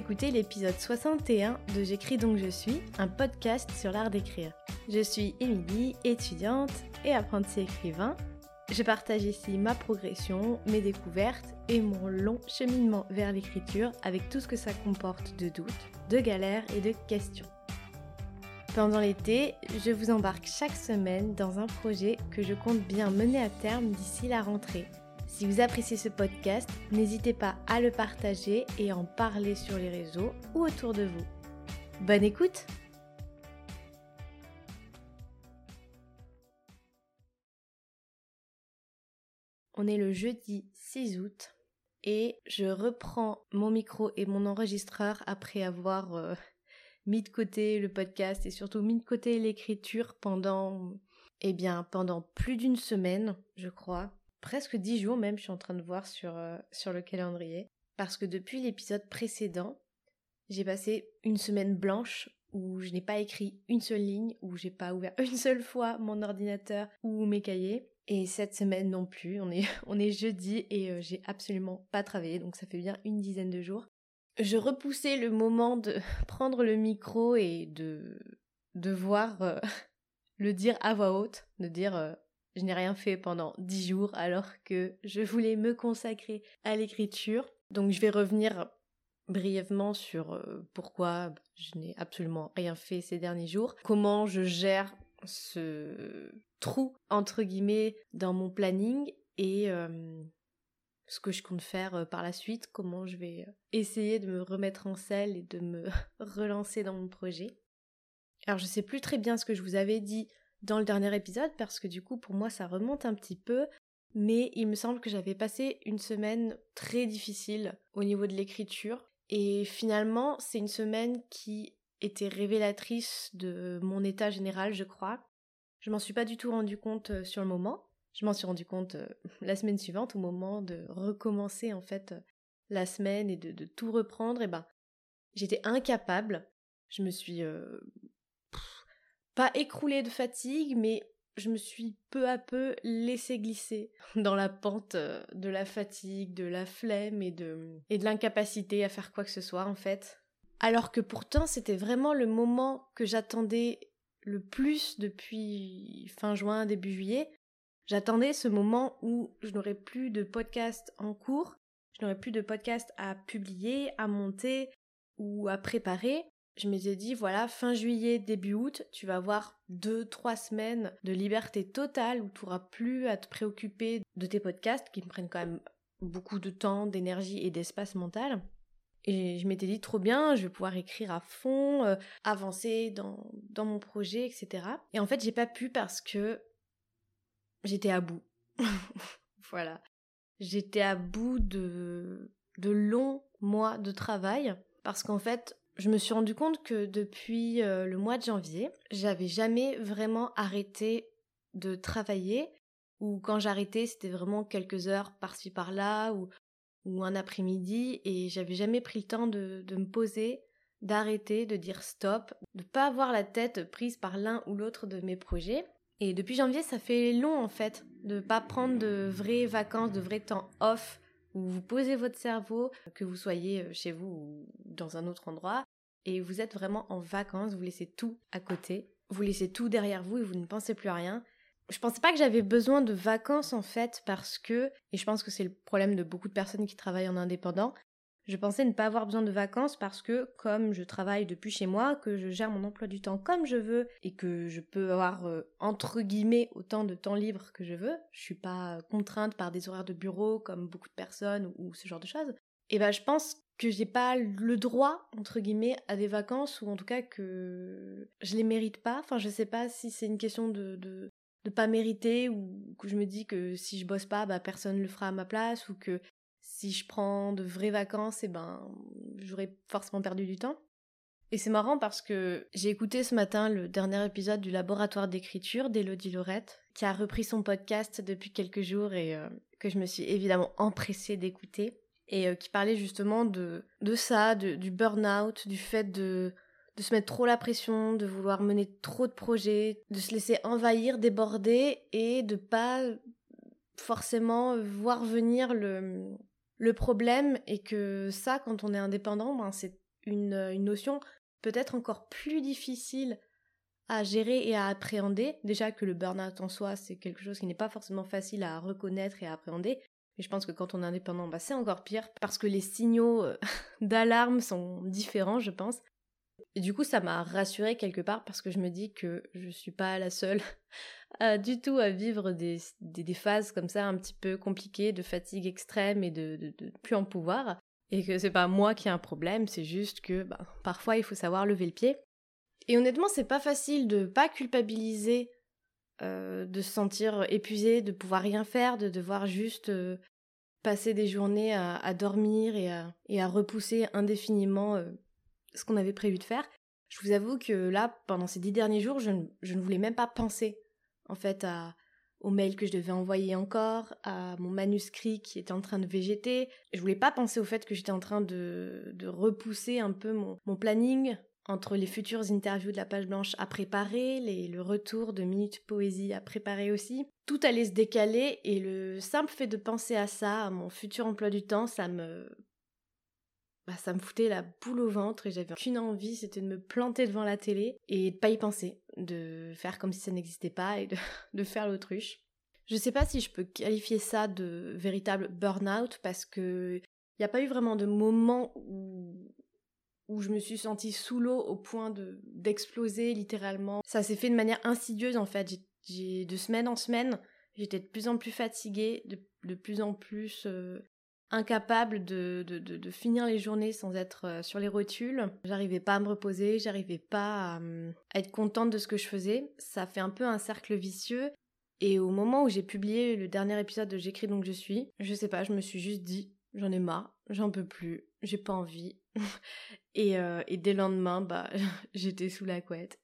écoutez l'épisode 61 de J'écris donc je suis, un podcast sur l'art d'écrire. Je suis Émilie, étudiante et apprenti écrivain. Je partage ici ma progression, mes découvertes et mon long cheminement vers l'écriture avec tout ce que ça comporte de doutes, de galères et de questions. Pendant l'été, je vous embarque chaque semaine dans un projet que je compte bien mener à terme d'ici la rentrée. Si vous appréciez ce podcast, n'hésitez pas à le partager et en parler sur les réseaux ou autour de vous. Bonne écoute On est le jeudi 6 août et je reprends mon micro et mon enregistreur après avoir euh, mis de côté le podcast et surtout mis de côté l'écriture pendant eh bien pendant plus d'une semaine, je crois presque dix jours même, je suis en train de voir sur, euh, sur le calendrier. Parce que depuis l'épisode précédent, j'ai passé une semaine blanche où je n'ai pas écrit une seule ligne, où j'ai pas ouvert une seule fois mon ordinateur ou mes cahiers. Et cette semaine non plus, on est, on est jeudi et euh, j'ai absolument pas travaillé, donc ça fait bien une dizaine de jours. Je repoussais le moment de prendre le micro et de devoir euh, le dire à voix haute, de dire je n'ai rien fait pendant dix jours alors que je voulais me consacrer à l'écriture. Donc je vais revenir brièvement sur euh, pourquoi je n'ai absolument rien fait ces derniers jours, comment je gère ce trou entre guillemets dans mon planning et euh, ce que je compte faire euh, par la suite, comment je vais essayer de me remettre en selle et de me relancer dans mon projet. Alors je sais plus très bien ce que je vous avais dit dans le dernier épisode parce que du coup pour moi ça remonte un petit peu mais il me semble que j'avais passé une semaine très difficile au niveau de l'écriture et finalement c'est une semaine qui était révélatrice de mon état général je crois. Je m'en suis pas du tout rendu compte euh, sur le moment. Je m'en suis rendu compte euh, la semaine suivante au moment de recommencer en fait la semaine et de, tout reprendre et ben j'étais incapable. Je me suis euh, pas écroulée de fatigue, mais je me suis peu à peu laissé glisser dans la pente euh, de la fatigue, de la flemme et de, et de l'incapacité à faire quoi que ce soit en fait. Alors que pourtant c'était vraiment le moment que j'attendais le plus depuis fin juin, début juillet. J'attendais ce moment où je n'aurais plus de podcast en cours, je n'aurais plus de podcast à publier, à monter ou à préparer je m'étais dit, voilà, fin juillet, début août, tu vas avoir deux, trois semaines de liberté totale où tu n'auras plus à te préoccuper de tes podcasts qui me prennent quand même beaucoup de temps, d'énergie et d'espace mental. Et je m'étais dit, trop bien, je vais pouvoir écrire à fond, euh, avancer dans, dans mon projet, etc. Et en fait, j'ai pas pu parce que j'étais à bout. voilà. J'étais à bout de, de longs mois de travail parce qu'en fait, je me suis rendu compte que depuis euh, le mois de janvier, j'avais jamais vraiment arrêté de travailler ou quand j'arrêtais, c'était vraiment quelques heures par-ci par-là ou, un après-midi et j'avais jamais pris le temps de, de me poser, d'arrêter, de dire stop, de pas avoir la tête prise par l'un ou l'autre de mes projets. Et depuis janvier, ça fait long en fait de pas prendre de vraies vacances, de vrais temps off où vous posez votre cerveau, que vous soyez euh, chez vous ou dans un autre endroit, et vous êtes vraiment en vacances, vous laissez tout à côté, vous laissez tout derrière vous et vous ne pensez plus à rien. Je pensais pas que j'avais besoin de vacances en fait parce que, et je pense que c'est le problème de beaucoup de personnes qui travaillent en indépendant, je pensais ne pas avoir besoin de vacances parce que comme je travaille depuis chez moi, que je gère mon emploi du temps comme je veux et que je peux avoir euh, entre guillemets autant de temps libre que je veux, je suis pas contrainte par des horaires de bureau comme beaucoup de personnes ou, ce genre de choses. Et ben je pense que j'ai pas le droit entre guillemets à des vacances ou en tout cas que je les mérite pas. Enfin, je sais pas si c'est une question de, de pas mériter ou que je me dis que si je bosse pas, bah personne le fera à ma place ou que si je prends de vraies vacances, et eh ben j'aurais forcément perdu du temps. Et c'est marrant parce que j'ai écouté ce matin le dernier épisode du laboratoire d'écriture d'Elodie Laurette, qui a repris son podcast depuis quelques jours et euh, que je me suis évidemment empressée d'écouter et euh, qui parlait justement de, de ça, du burn-out, du fait de, de se mettre trop la pression, de vouloir mener trop de projets, de se laisser envahir, déborder et de pas forcément voir venir le, le problème et que ça, quand on est indépendant, ben c'est une, une notion peut-être encore plus difficile à gérer et à appréhender. Déjà que le burn-out en soi, c'est quelque chose qui n'est pas forcément facile à reconnaître et à appréhender. Mais je pense que quand on est indépendant, bah, c'est encore pire parce que les signaux euh, d'alarme sont différents, je pense. Et du coup, ça m'a rassurée quelque part parce que je me dis que je suis pas la seule du tout à vivre des, phases comme ça un petit peu compliquées, de fatigue extrême et de, de, plus en pouvoir. Et que c'est pas moi qui ai un problème, c'est juste que bah, parfois il faut savoir lever le pied. Et honnêtement, c'est pas facile de pas culpabiliser, euh, de se sentir épuisé, de pouvoir rien faire, de devoir juste euh, passer des journées à, dormir et à, repousser indéfiniment euh, ce qu'on avait prévu de faire. Je vous avoue que là, pendant ces dix derniers jours, je ne, voulais même pas penser, en fait, à, au mail que je devais envoyer encore, à mon manuscrit qui était en train de végéter. Je voulais pas penser au fait que j'étais en train de, de repousser un peu mon, mon planning entre les futures interviews de la page blanche à préparer, les, le retour de Minute Poésie à préparer aussi, tout allait se décaler et le simple fait de penser à ça, à mon futur emploi du temps, ça me... Bah, ça me foutait la boule au ventre et j'avais qu'une envie, c'était de me planter devant la télé et de pas y penser, de faire comme si ça n'existait pas et de, de faire l'autruche. Je sais pas si je peux qualifier ça de véritable burn-out parce que il n'y a pas eu vraiment de moment où où je me suis sentie sous l'eau au point de d'exploser littéralement. Ça s'est fait de manière insidieuse en fait. J'ai de semaine en semaine, j'étais de plus en plus fatiguée, de, de plus en plus euh, incapable de, de, de, finir les journées sans être euh, sur les rotules. J'arrivais pas à me reposer, j'arrivais pas à, à, être contente de ce que je faisais. Ça fait un peu un cercle vicieux. Et au moment où j'ai publié le dernier épisode de J'écris donc je suis, je sais pas, je me suis juste dit, j'en ai marre, j'en peux plus, j'ai pas envie. et, euh, et dès le lendemain, bah, j'étais sous la couette.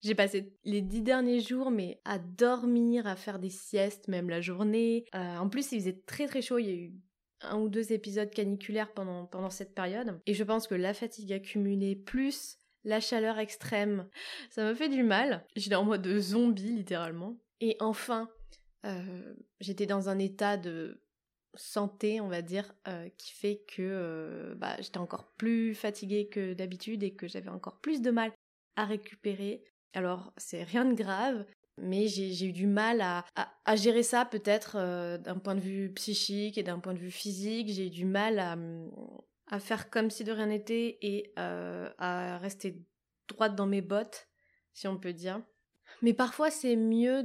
J'ai passé les dix derniers jours, mais à dormir, à faire des siestes, même la journée. Euh, en plus, il faisait très très chaud. Il y a eu un ou deux épisodes caniculaires pendant, cette période. Et je pense que la fatigue accumulée, plus la chaleur extrême, ça me fait du mal. J'étais en mode zombie, littéralement. Et enfin, euh, j'étais dans un état de santé, on va dire, euh, qui fait que euh, bah, j'étais encore plus fatiguée que d'habitude et que j'avais encore plus de mal à récupérer. Alors, c'est rien de grave, mais j'ai eu du mal à, à, gérer ça peut-être euh, d'un point de vue psychique et d'un point de vue physique. J'ai eu du mal à, à, faire comme si de rien n'était et à rester droite dans mes bottes, si on peut dire. Mais parfois, c'est mieux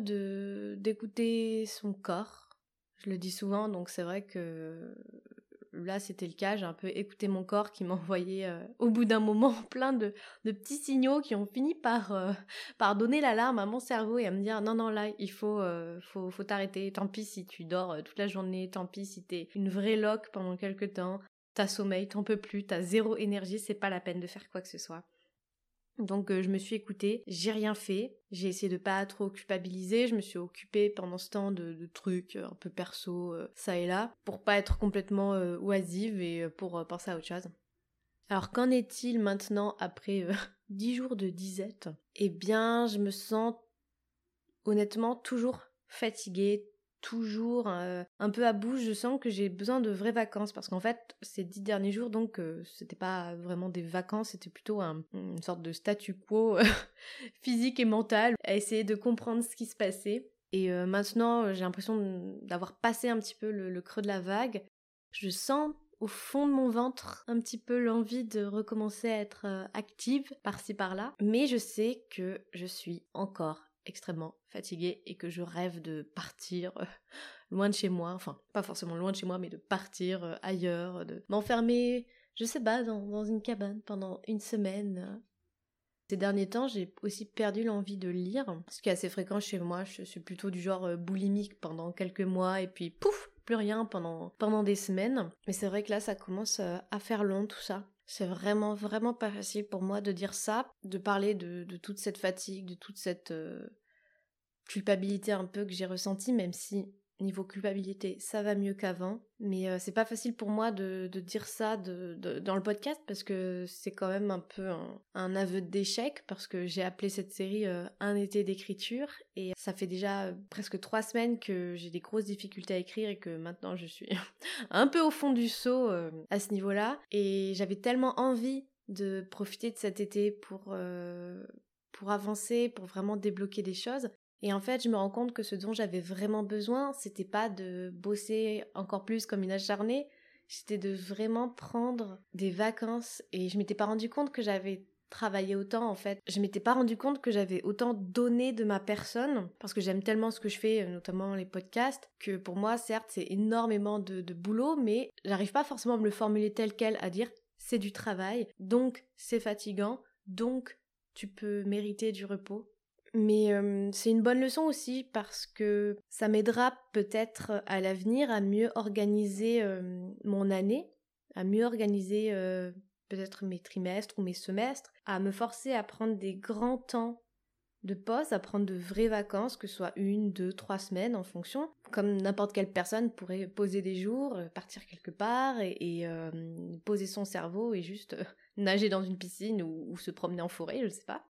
d'écouter son corps je le dis souvent, donc c'est vrai que là c'était le cas, j'ai un peu écouté mon corps qui m'envoyait euh, au bout d'un moment plein de, petits signaux qui ont fini par, euh, par donner l'alarme à mon cerveau et à me dire non non là il faut, euh, faut, t'arrêter, tant pis si tu dors toute la journée, tant pis si t'es une vraie loque pendant quelques temps, t'as sommeil, t'en peux plus, t'as zéro énergie, c'est pas la peine de faire quoi que ce soit. Donc euh, je me suis écoutée, j'ai rien fait, j'ai essayé de pas trop culpabiliser, je me suis occupée pendant ce temps de, trucs euh, un peu perso, euh, ça et là, pour pas être complètement oisive et pour penser à autre chose. Alors qu'en est-il maintenant après dix jours de disette? Eh bien, je me sens honnêtement toujours fatiguée, toujours euh, un peu à bout. Je sens que j'ai besoin de vraies vacances parce qu'en fait, ces dix derniers jours, donc, euh, c'était pas vraiment des vacances, c'était plutôt une sorte de statu quo physique et mental à essayer de comprendre ce qui se passait. Et euh, maintenant, j'ai l'impression d'avoir passé un petit peu le, creux de la vague. Je sens au fond de mon ventre un petit peu l'envie de recommencer à être active par-ci par-là. Mais je sais que je suis encore extrêmement fatiguée et que je rêve de partir euh, loin de chez moi, enfin pas forcément loin de chez moi, mais de partir euh, ailleurs, de m'enfermer, je sais pas, dans, une cabane pendant une semaine. Ces derniers temps, j'ai aussi perdu l'envie de lire, ce qui est assez fréquent chez moi. Je suis plutôt du genre euh, boulimique pendant quelques mois et puis pouf, plus rien pendant, pendant des semaines. Mais c'est vrai que là, ça commence à faire long tout ça. C'est vraiment, vraiment pas facile pour moi de dire ça, de parler de, toute cette fatigue, de toute cette euh, culpabilité un peu que j'ai ressentie, même si niveau culpabilité, ça va mieux qu'avant. Mais euh, c'est pas facile pour moi de, dire ça dans le podcast parce que c'est quand même un peu un, aveu d'échec parce que j'ai appelé cette série euh, Un été d'écriture et ça fait déjà euh, presque trois semaines que j'ai des grosses difficultés à écrire et que maintenant je suis un peu au fond du seau à ce niveau-là. Et j'avais tellement envie de profiter de cet été pour, euh, pour avancer, pour vraiment débloquer des choses. Et en fait, je me rends compte que ce dont j'avais vraiment besoin, c'était pas de bosser encore plus comme une acharnée, c'était de vraiment prendre des vacances. Et je m'étais pas rendu compte que j'avais travaillé autant en fait. Je m'étais pas rendu compte que j'avais autant donné de ma personne parce que j'aime tellement ce que je fais, notamment les podcasts, que pour moi, certes, c'est énormément de, de boulot, mais j'arrive pas forcément à me le formuler tel quel, à dire c'est du travail, donc c'est fatigant, donc tu peux mériter du repos. Mais c'est une bonne leçon aussi parce que ça m'aidera peut-être à l'avenir à mieux organiser mon année, à mieux organiser peut-être mes trimestres ou mes semestres, à me forcer à prendre des grands temps de pause, à prendre de vraies vacances, que ce soit une, deux, trois semaines en fonction, comme n'importe quelle personne pourrait poser des jours, partir quelque part et, poser son cerveau et juste nager dans une piscine ou, se promener en forêt, je sais pas.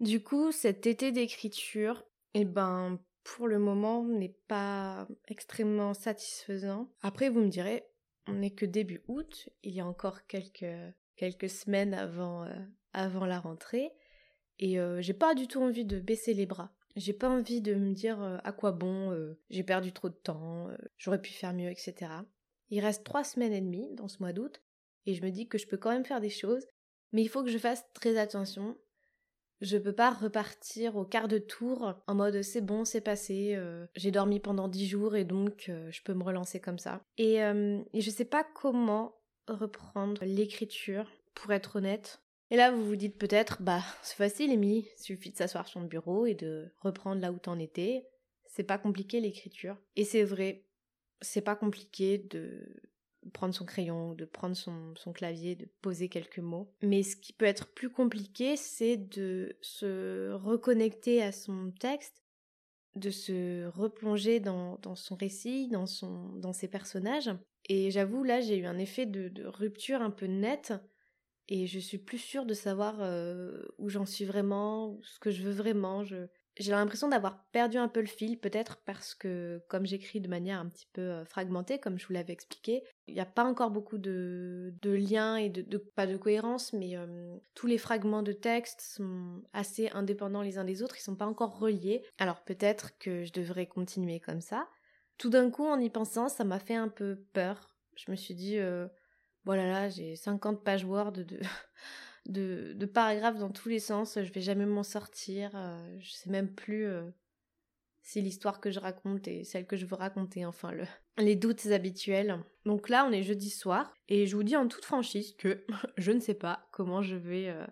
Du coup, cet été d'écriture, eh ben, pour le moment, n'est pas extrêmement satisfaisant. Après, vous me direz, on n'est que début août, il y a encore quelques, quelques semaines avant, avant la rentrée. Et euh, j'ai pas du tout envie de baisser les bras. J'ai pas envie de me dire euh, à quoi bon, euh, j'ai perdu trop de temps, j'aurais pu faire mieux, etc. Il reste trois semaines et demie dans ce mois d'août, et je me dis que je peux quand même faire des choses, mais il faut que je fasse très attention. Je peux pas repartir au quart de tour en mode c'est bon, c'est passé, j'ai dormi pendant dix jours et donc je peux me relancer comme ça. Et, et je sais pas comment reprendre l'écriture, pour être honnête. Et là, vous vous dites peut-être, bah, c'est facile, Amy, il suffit de s'asseoir sur le bureau et de reprendre là où t'en étais. C'est pas compliqué l'écriture. Et c'est vrai, c'est pas compliqué de prendre son crayon, de prendre son, son, clavier, de poser quelques mots. Mais ce qui peut être plus compliqué, c'est de se reconnecter à son texte, de se replonger dans, dans son récit, dans, son, dans ses personnages. Et j'avoue, là, j'ai eu un effet de, rupture un peu nette et je suis plus sûre de savoir euh, où j'en suis vraiment, ce que je veux vraiment. Je... J'ai l'impression d'avoir perdu un peu le fil, peut-être parce que comme j'écris de manière un petit peu euh, fragmentée, comme je vous l'avais expliqué, il n'y a pas encore beaucoup de, liens et pas de cohérence, mais euh, tous les fragments de texte sont assez indépendants les uns des autres, ils sont pas encore reliés. Alors peut-être que je devrais continuer comme ça. Tout d'un coup, en y pensant, ça m'a fait un peu peur. Je me suis dit, voilà, là, j'ai 50 pages Word de, de, de, paragraphes dans tous les sens, je vais jamais m'en sortir, euh, je sais même plus euh, si l'histoire que je raconte est celle que je veux raconter, enfin, le, les doutes habituels. Donc là, on est jeudi soir, et je vous dis en toute franchise que je ne sais pas comment je vais euh,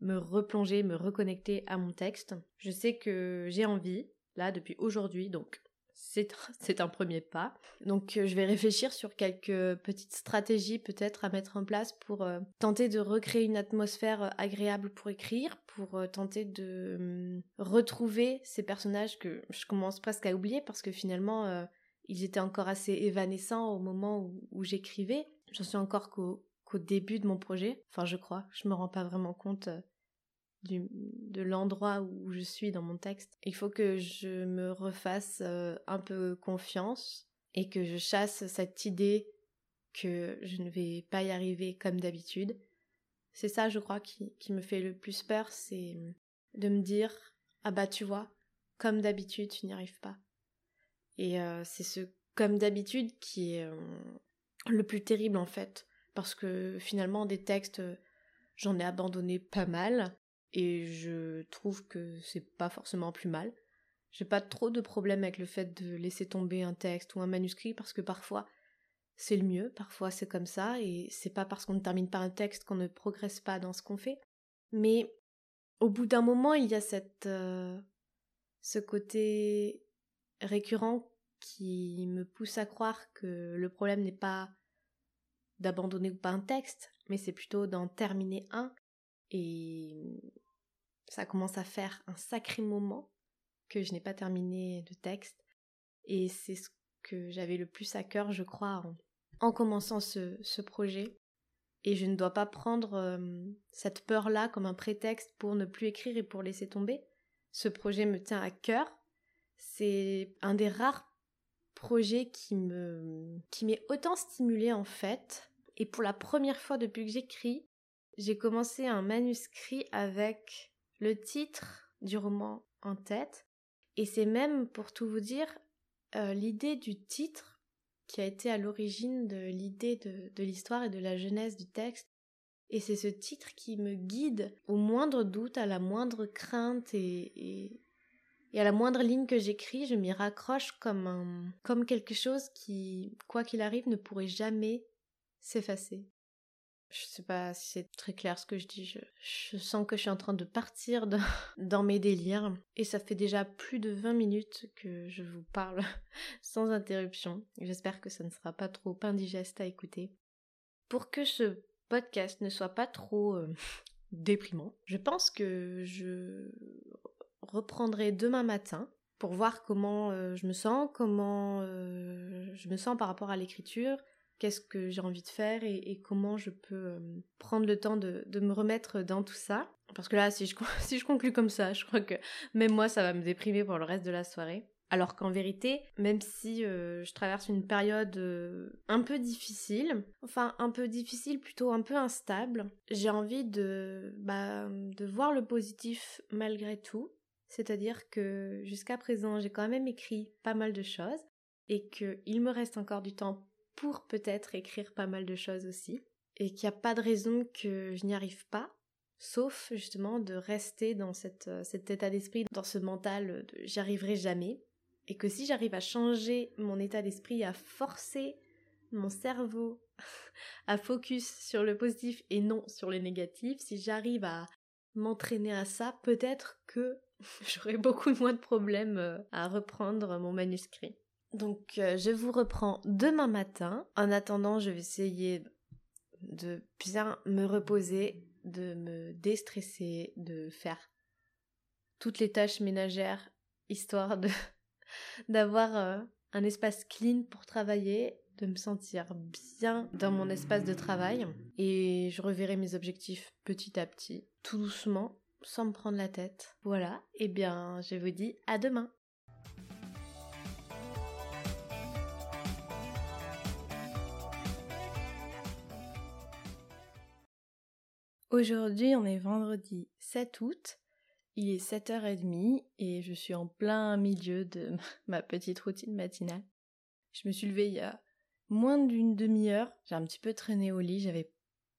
me replonger, me reconnecter à mon texte. Je sais que j'ai envie, là, depuis aujourd'hui, donc c'est un premier pas. Donc euh, je vais réfléchir sur quelques petites stratégies peut-être à mettre en place pour euh, tenter de recréer une atmosphère euh, agréable pour écrire, pour tenter de hum, retrouver ces personnages que je commence presque à oublier parce que finalement ils étaient encore assez évanescents au moment où, j'écrivais. J'en suis encore qu'au début de mon projet. Enfin je crois, je me rends pas vraiment compte de l'endroit où je suis dans mon texte. Il faut que je me refasse euh, un peu confiance et que je chasse cette idée que je ne vais pas y arriver comme d'habitude. C'est ça, je crois, qui, qui, me fait le plus peur, c'est de me dire ah bah tu vois, comme d'habitude, tu n'y arrives pas. Et euh, c'est ce comme d'habitude qui est euh, le plus terrible en fait, parce que finalement des textes, j'en ai abandonné pas mal, et je trouve que c'est pas forcément plus mal. J'ai pas trop de problème avec le fait de laisser tomber un texte ou un manuscrit parce que parfois c'est le mieux, parfois c'est comme ça et c'est pas parce qu'on ne termine pas un texte qu'on ne progresse pas dans ce qu'on fait. Mais au bout d'un moment, il y a cette euh, ce côté récurrent qui me pousse à croire que le problème n'est pas d'abandonner ou pas un texte, mais c'est plutôt d'en terminer un et ça commence à faire un sacré moment que je n'ai pas terminé de texte. Et c'est ce que j'avais le plus à cœur, je crois, en, commençant ce, projet. Et je ne dois pas prendre euh, cette peur-là comme un prétexte pour ne plus écrire et pour laisser tomber. Ce projet me tient à cœur. C'est un des rares projets qui me qui m'est autant stimulé en fait. Et pour la première fois depuis que j'écris, j'ai commencé un manuscrit avec le titre du roman en tête. Et c'est même, pour tout vous dire, euh, l'idée du titre qui a été à l'origine de l'idée de, l'histoire et de la genèse du texte. Et c'est ce titre qui me guide au moindre doute, à la moindre crainte et, à la moindre ligne que j'écris, je m'y raccroche comme, comme quelque chose qui, quoi qu'il arrive, ne pourrait jamais s'effacer. Je sais pas si c'est très clair ce que je dis. Je, sens que je suis en train de partir dans mes délires. Et ça fait déjà plus de 20 minutes que je vous parle sans interruption. J'espère que ça ne sera pas trop indigeste à écouter. Pour que ce podcast ne soit pas trop euh, déprimant, je pense que je reprendrai demain matin pour voir comment euh, je me sens, comment euh, je me sens par rapport à l'écriture, qu'est-ce que j'ai envie de faire et, comment je peux euh, prendre le temps de, me remettre dans tout ça. Parce que là, si je, si conclue comme ça, je crois que même moi, ça va me déprimer pour le reste de la soirée. Alors qu'en vérité, même si euh, je traverse une période euh, un peu difficile, enfin un peu difficile, plutôt un peu instable, j'ai envie de, bah, de voir le positif malgré tout. C'est-à-dire que jusqu'à présent, j'ai quand même écrit pas mal de choses et qu'il me reste encore du temps pour peut-être écrire pas mal de choses aussi, et qu'il n'y a pas de raison que je n'y arrive pas, sauf justement de rester dans cette, euh, cet état d'esprit, dans ce mental de j'y arriverai jamais, et que si j'arrive à changer mon état d'esprit, à forcer mon cerveau à focus sur le positif et non sur le négatif, si j'arrive à m'entraîner à ça, peut-être que j'aurai beaucoup moins de problèmes euh, à reprendre mon manuscrit. Donc euh, je vous reprends demain matin. En attendant, je vais essayer de bien me reposer, de me déstresser, de faire toutes les tâches ménagères, histoire d'avoir euh, un espace clean pour travailler, de me sentir bien dans mon espace de travail. Et je reverrai mes objectifs petit à petit, tout doucement, sans me prendre la tête. Voilà, et eh bien je vous dis à demain. Aujourd'hui, on est vendredi 7 août. Il est 7h30 et je suis en plein milieu de ma petite routine matinale. Je me suis levée il y a moins d'une demi-heure. J'ai un petit peu traîné au lit. J'avais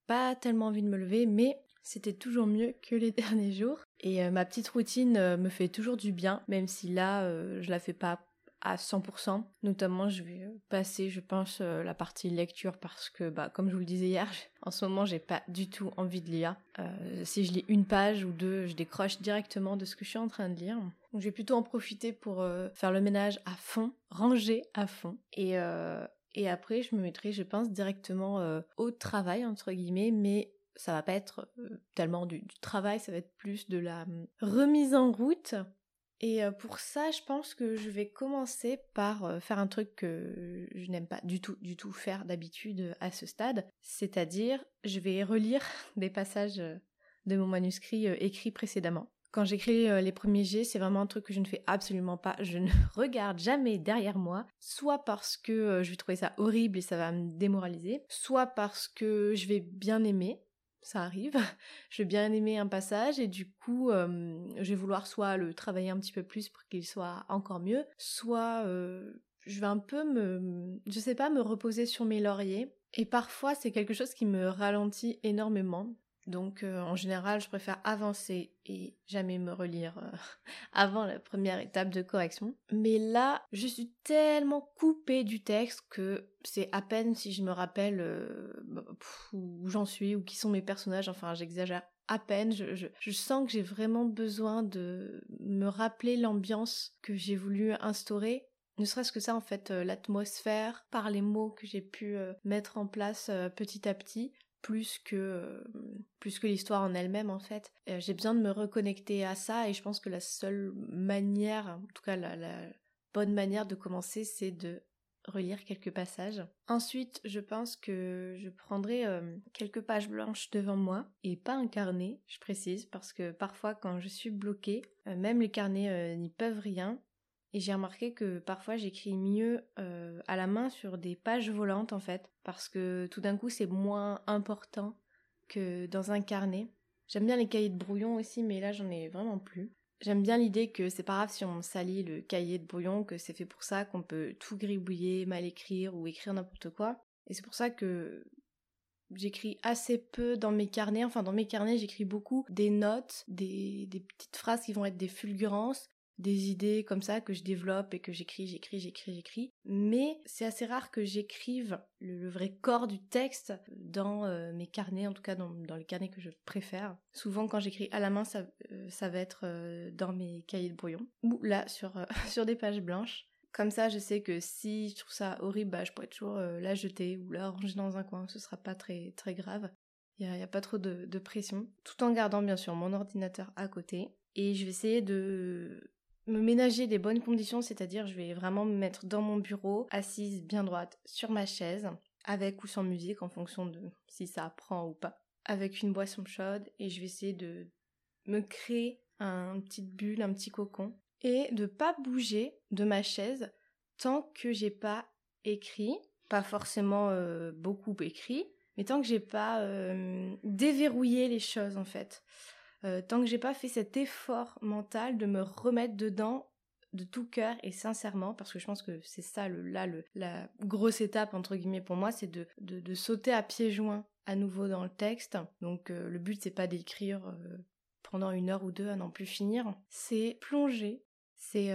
pas tellement envie de me lever, mais c'était toujours mieux que les derniers jours. Et euh, ma petite routine euh, me fait toujours du bien, même si là, euh, je la fais pas à 100%. Notamment, je vais passer, je pense, euh, la partie lecture parce que, bah, comme je vous le disais hier, en ce moment, j'ai pas du tout envie de lire. Euh, si je lis une page ou deux, je décroche directement de ce que je suis en train de lire. Donc, je vais plutôt en profiter pour euh, faire le ménage à fond, ranger à fond. Et, et après, je me mettrai, je pense, directement au travail, entre guillemets, mais ça va pas être tellement du, du, travail, ça va être plus de la hum, remise en route et euh, pour ça, je pense que je vais commencer par euh, faire un truc que je n'aime pas du tout, du tout faire d'habitude à ce stade. C'est-à-dire, je vais relire des passages euh, de mon manuscrit écrit précédemment. Quand j'écris les premiers jets, c'est vraiment un truc que je ne fais absolument pas. Je ne regarde jamais derrière moi, soit parce que je vais trouver ça horrible et ça va me démoraliser, soit parce que je vais bien aimer ça arrive. je vais bien aimer un passage et du coup, je vais vouloir soit le travailler un petit peu plus pour qu'il soit encore mieux, soit je vais un peu me, je sais pas, me reposer sur mes lauriers. Et parfois, c'est quelque chose qui me ralentit énormément. Donc euh, en général, je préfère avancer et jamais me relire euh, avant la première étape de correction. Mais là, je suis tellement coupée du texte que c'est à peine si je me rappelle euh, bah, où j'en suis ou qui sont mes personnages. Enfin, j'exagère à peine. Je, sens que j'ai vraiment besoin de me rappeler l'ambiance que j'ai voulu instaurer ne serait-ce que ça en fait l'atmosphère par les mots que j'ai pu mettre en place petit à petit plus que euh, plus que l'histoire en elle-même en fait. Euh, j'ai besoin de me reconnecter à ça et je pense que la seule manière, en tout cas la, bonne manière de commencer, c'est de relire quelques passages. Ensuite, je pense que je prendrai euh, quelques pages blanches devant moi et pas un carnet, je précise, parce que parfois quand je suis bloquée, même les carnets n'y peuvent rien. Et j'ai remarqué que parfois j'écris mieux euh, à la main sur des pages volantes en fait, parce que tout d'un coup c'est moins important que dans un carnet. J'aime bien les cahiers de brouillon aussi, mais là j'en ai vraiment plus. J'aime bien l'idée que c'est pas grave si on salit le cahier de brouillon, que c'est fait pour ça, qu'on peut tout gribouiller, mal écrire ou écrire n'importe quoi. Et c'est pour ça que j'écris assez peu dans mes carnets. Enfin, dans mes carnets, j'écris beaucoup des notes, des, des petites phrases qui vont être des fulgurances, des idées comme ça que je développe et que j'écris, j'écris, j'écris, j'écris. Mais c'est assez rare que j'écrive le, vrai corps du texte dans euh, mes carnets, en tout cas dans, dans, les carnets que je préfère. Souvent quand j'écris à la main, ça, euh, ça va être euh, dans mes cahiers de brouillon ou là sur, sur des pages blanches. Comme ça, je sais que si je trouve ça horrible, bah, je pourrais toujours la jeter ou la ranger dans un coin. Ce sera pas très, très grave. Il n'y a, pas trop de pression. Tout en gardant bien sûr mon ordinateur à côté. Et je vais essayer de me ménager des bonnes conditions, c'est-à-dire je vais vraiment me mettre dans mon bureau, assise bien droite sur ma chaise, avec ou sans musique en fonction de si ça prend ou pas, avec une boisson chaude et je vais essayer de me créer un petite bulle, un petit cocon et de pas bouger de ma chaise tant que j'ai pas écrit, pas forcément euh, beaucoup écrit, mais tant que j'ai pas euh, déverrouillé les choses en fait. Euh, tant que j'ai pas fait cet effort mental de me remettre dedans de tout cœur et sincèrement, parce que je pense que c'est ça là la grosse étape entre guillemets pour moi, c'est de, de, sauter à pieds joints à nouveau dans le texte. Donc euh, le but c'est pas d'écrire euh, pendant une heure ou deux à n'en plus finir, c'est plonger, c'est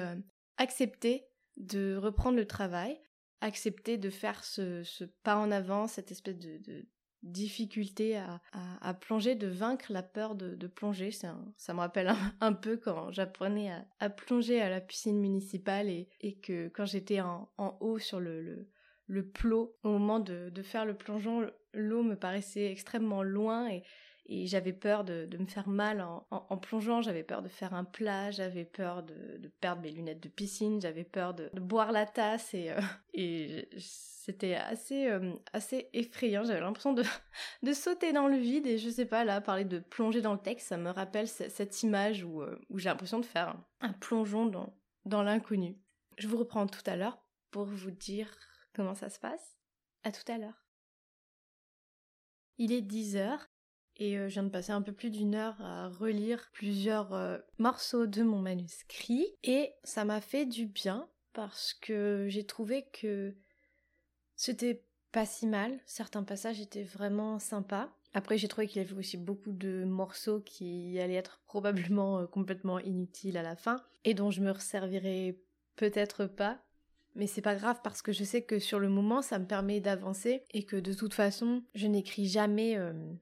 accepter de reprendre le travail, accepter de faire ce, ce, pas en avant, cette espèce de, difficulté à, plonger, de vaincre la peur de, plonger. ça me rappelle un, peu quand j'apprenais à, plonger à la piscine municipale et, que quand j'étais en, haut sur le, le, plot, au moment de, de faire le plongeon, l'eau me paraissait extrêmement loin et, et j'avais peur de, me faire mal en, plongeant, j'avais peur de faire un plat, j'avais peur de, perdre mes lunettes de piscine, j'avais peur de, boire la tasse et, euh, et c'était assez, euh, assez effrayant, j'avais l'impression de, de sauter dans le vide et je sais pas, là, parler de plonger dans le texte, ça me rappelle cette image où, euh, où j'ai l'impression de faire un plongeon dans, dans l'inconnu. Je vous reprends tout à l'heure pour vous dire comment ça se passe. À tout à l'heure. Il est 10 heures et euh, je viens de passer un peu plus d'une heure à relire plusieurs euh, morceaux de mon manuscrit. Et ça m'a fait du bien parce que j'ai trouvé que c'était pas si mal, certains passages étaient vraiment sympas. Après j'ai trouvé qu'il y avait aussi beaucoup de morceaux qui allaient être probablement euh, complètement inutiles à la fin et dont je me resservirai peut-être pas mais c'est pas grave parce que je sais que sur le moment ça me permet d'avancer et que de toute façon je n'écris jamais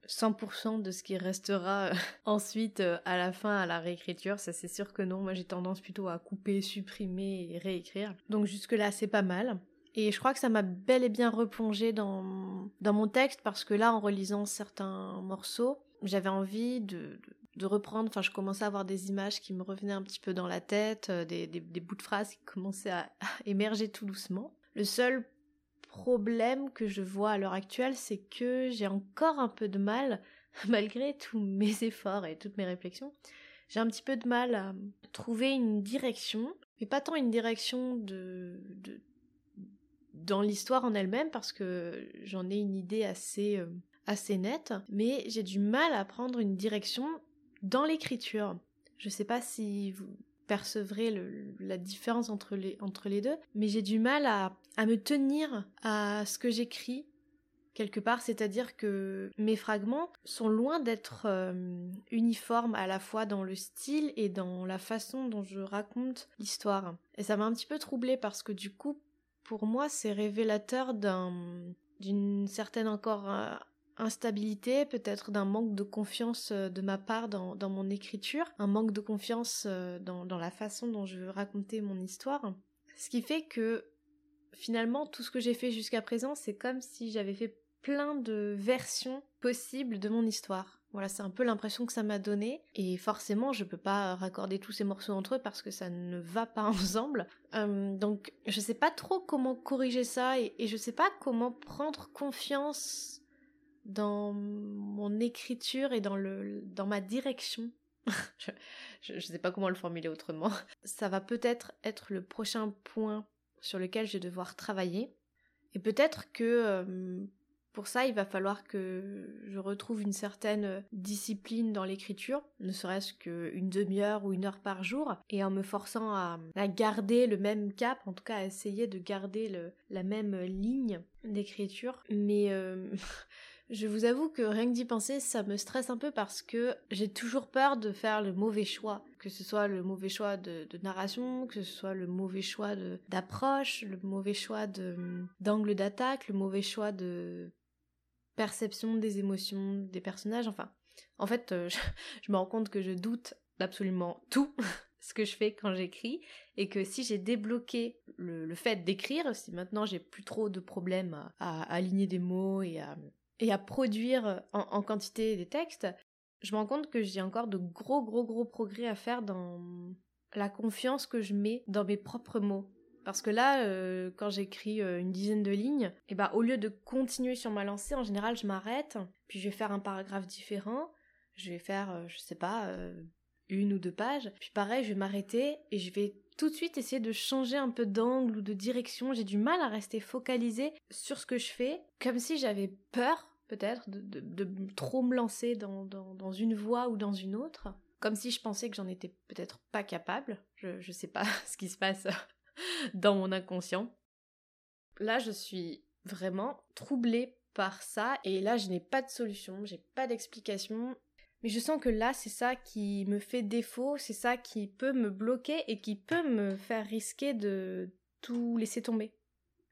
100% euh, de ce qui restera euh, ensuite euh, à la fin à la réécriture, ça c'est sûr que non, moi j'ai tendance plutôt à couper, supprimer et réécrire. Donc jusque là c'est pas mal. Et je crois que ça m'a bel et bien replongé dans, dans mon texte parce que là en relisant certains morceaux, j'avais envie de, de reprendre, enfin je commençais à avoir des images qui me revenaient un petit peu dans la tête, euh, des, bouts de phrases qui commençaient à, émerger tout doucement. Le seul problème que je vois à l'heure actuelle, c'est que j'ai encore un peu de mal, malgré tous mes efforts et toutes mes réflexions, j'ai un petit peu de mal à trouver une direction, mais pas tant une direction de, de dans l'histoire en elle-même, parce que j'en ai une idée assez, euh, assez nette, mais j'ai du mal à prendre une direction dans l'écriture, je sais pas si vous percevrez la différence entre les, deux, mais j'ai du mal à, à me tenir à ce que j'écris quelque part, c'est-à-dire que mes fragments sont loin d'être euh, uniformes à la fois dans le style et dans la façon dont je raconte l'histoire. Et ça m'a un petit peu troublée parce que du coup, pour moi, c'est révélateur d'un d'une certaine encore euh, instabilité, peut-être d'un manque de confiance euh, de ma part dans, mon écriture, un manque de confiance euh, dans, dans, la façon dont je veux raconter mon histoire. Ce qui fait que finalement tout ce que j'ai fait jusqu'à présent, c'est comme si j'avais fait plein de versions possibles de mon histoire. Voilà, c'est un peu l'impression que ça m'a donné. Et forcément, je peux pas raccorder tous ces morceaux entre eux parce que ça ne va pas ensemble. Euh, donc, je sais pas trop comment corriger ça et, et je sais pas comment prendre confiance dans mon écriture et dans, le, dans ma direction. je ne sais pas comment le formuler autrement. Ça va peut-être être le prochain point sur lequel je vais devoir travailler. Et peut-être que euh, Pour ça, il va falloir que je retrouve une certaine discipline dans l'écriture, ne serait-ce qu'une demi-heure ou une heure par jour, et en me forçant à, garder le même cap, en tout cas à essayer de garder la même ligne d'écriture. Mais euh, je vous avoue que rien que d'y penser, ça me stresse un peu parce que j'ai toujours peur de faire le mauvais choix. Que ce soit le mauvais choix de, narration, que ce soit le mauvais choix d'approche, le mauvais choix d'angle d'attaque, le mauvais choix de perception des émotions des personnages, enfin. En fait, euh, je, me rends compte que je doute d'absolument tout ce que je fais quand j'écris et que si j'ai débloqué le, fait d'écrire, si maintenant j'ai plus trop de problèmes à, aligner des mots et à, et à produire en, quantité des textes, je me rends compte que j'ai encore de gros gros gros progrès à faire dans la confiance que je mets dans mes propres mots. Parce que là, euh, quand j'écris euh, une dizaine de lignes, et eh ben, au lieu de continuer sur ma lancée, en général, je m'arrête, puis je vais faire un paragraphe différent, je vais faire, euh, je sais pas, une ou deux pages, puis pareil, je vais m'arrêter et je vais tout de suite essayer de changer un peu d'angle ou de direction. J'ai du mal à rester focalisé sur ce que je fais, comme si j'avais peur, peut-être, de, trop me lancer dans, dans une voie ou dans une autre comme si je pensais que j'en étais peut-être pas capable. Je, je sais pas ce qui se passe dans mon inconscient. Là, je suis vraiment troublée par ça et là, je n'ai pas de solution, j'ai pas d'explication. Mais je sens que là, c'est ça qui me fait défaut, c'est ça qui peut me bloquer et qui peut me faire risquer de tout laisser tomber.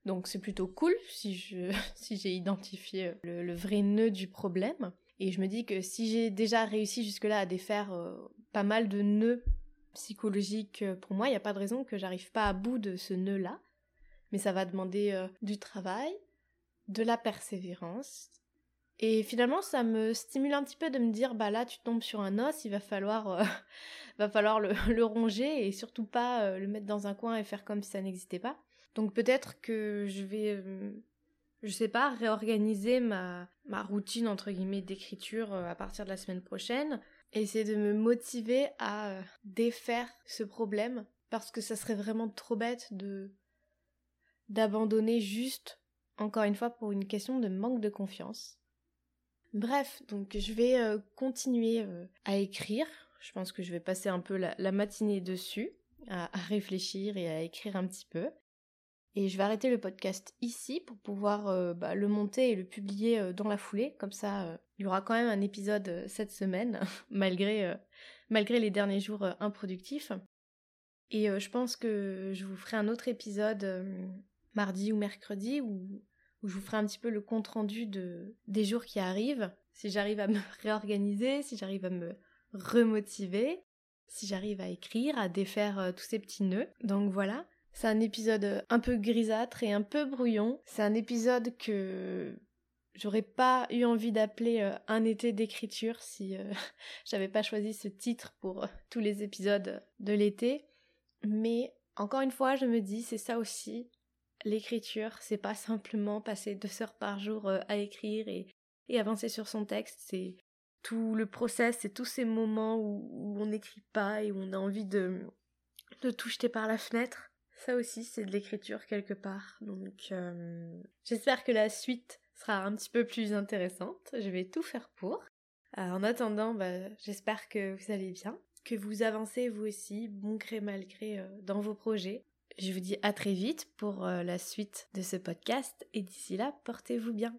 Donc c'est plutôt cool si je si j'ai identifié le, vrai nœud du problème. Et je me dis que si j'ai déjà réussi jusque-là à défaire euh, pas mal de nœuds psychologique euh, pour moi, il n'y a pas de raison que j'arrive pas à bout de ce nœud-là. Mais ça va demander euh, du travail, de la persévérance. Et finalement, ça me stimule un petit peu de me dire, bah là, tu tombes sur un os, il va falloir, euh, va falloir le, ronger et surtout pas le mettre dans un coin et faire comme si ça n'existait pas. Donc peut-être que je vais, je sais pas, réorganiser ma, ma routine entre guillemets d'écriture à partir de la semaine prochaine essayer de me motiver à euh, défaire ce problème parce que ça serait vraiment trop bête de d'abandonner juste encore une fois pour une question de manque de confiance. Bref, donc je vais euh, continuer euh, à écrire. Je pense que je vais passer un peu la, matinée dessus, à, réfléchir et à écrire un petit peu. Et je vais arrêter le podcast ici pour pouvoir euh, bah, le monter et le publier dans la foulée. Comme ça, il y aura quand même un épisode cette semaine, malgré, malgré les derniers jours improductifs. Et je pense que je vous ferai un autre épisode mardi ou mercredi où, où, je vous ferai un petit peu le compte rendu de, des jours qui arrivent. Si j'arrive à me réorganiser, si j'arrive à me remotiver, si j'arrive à écrire, à défaire tous ces petits nœuds. Donc voilà. C'est un épisode un peu grisâtre et un peu brouillon. C'est un épisode que j'aurais pas eu envie d'appeler euh, un été d'écriture si euh, j'avais pas choisi ce titre pour euh, tous les épisodes de l'été. Mais encore une fois, je me dis, c'est ça aussi. L'écriture, c'est pas simplement passer deux heures par jour à écrire et, avancer sur son texte, c'est tout le process, c'est tous ces moments où, on n'écrit pas et où on a envie de, de tout jeter par la fenêtre. Ça aussi, c'est de l'écriture quelque part. Donc, euh, j'espère que la suite sera un petit peu plus intéressante. Je vais tout faire pour. Euh, en attendant, bah, j'espère que vous allez bien, que vous avancez vous aussi, bon gré mal gré, euh, dans vos projets. Je vous dis à très vite pour la suite de ce podcast et d'ici là, portez-vous bien.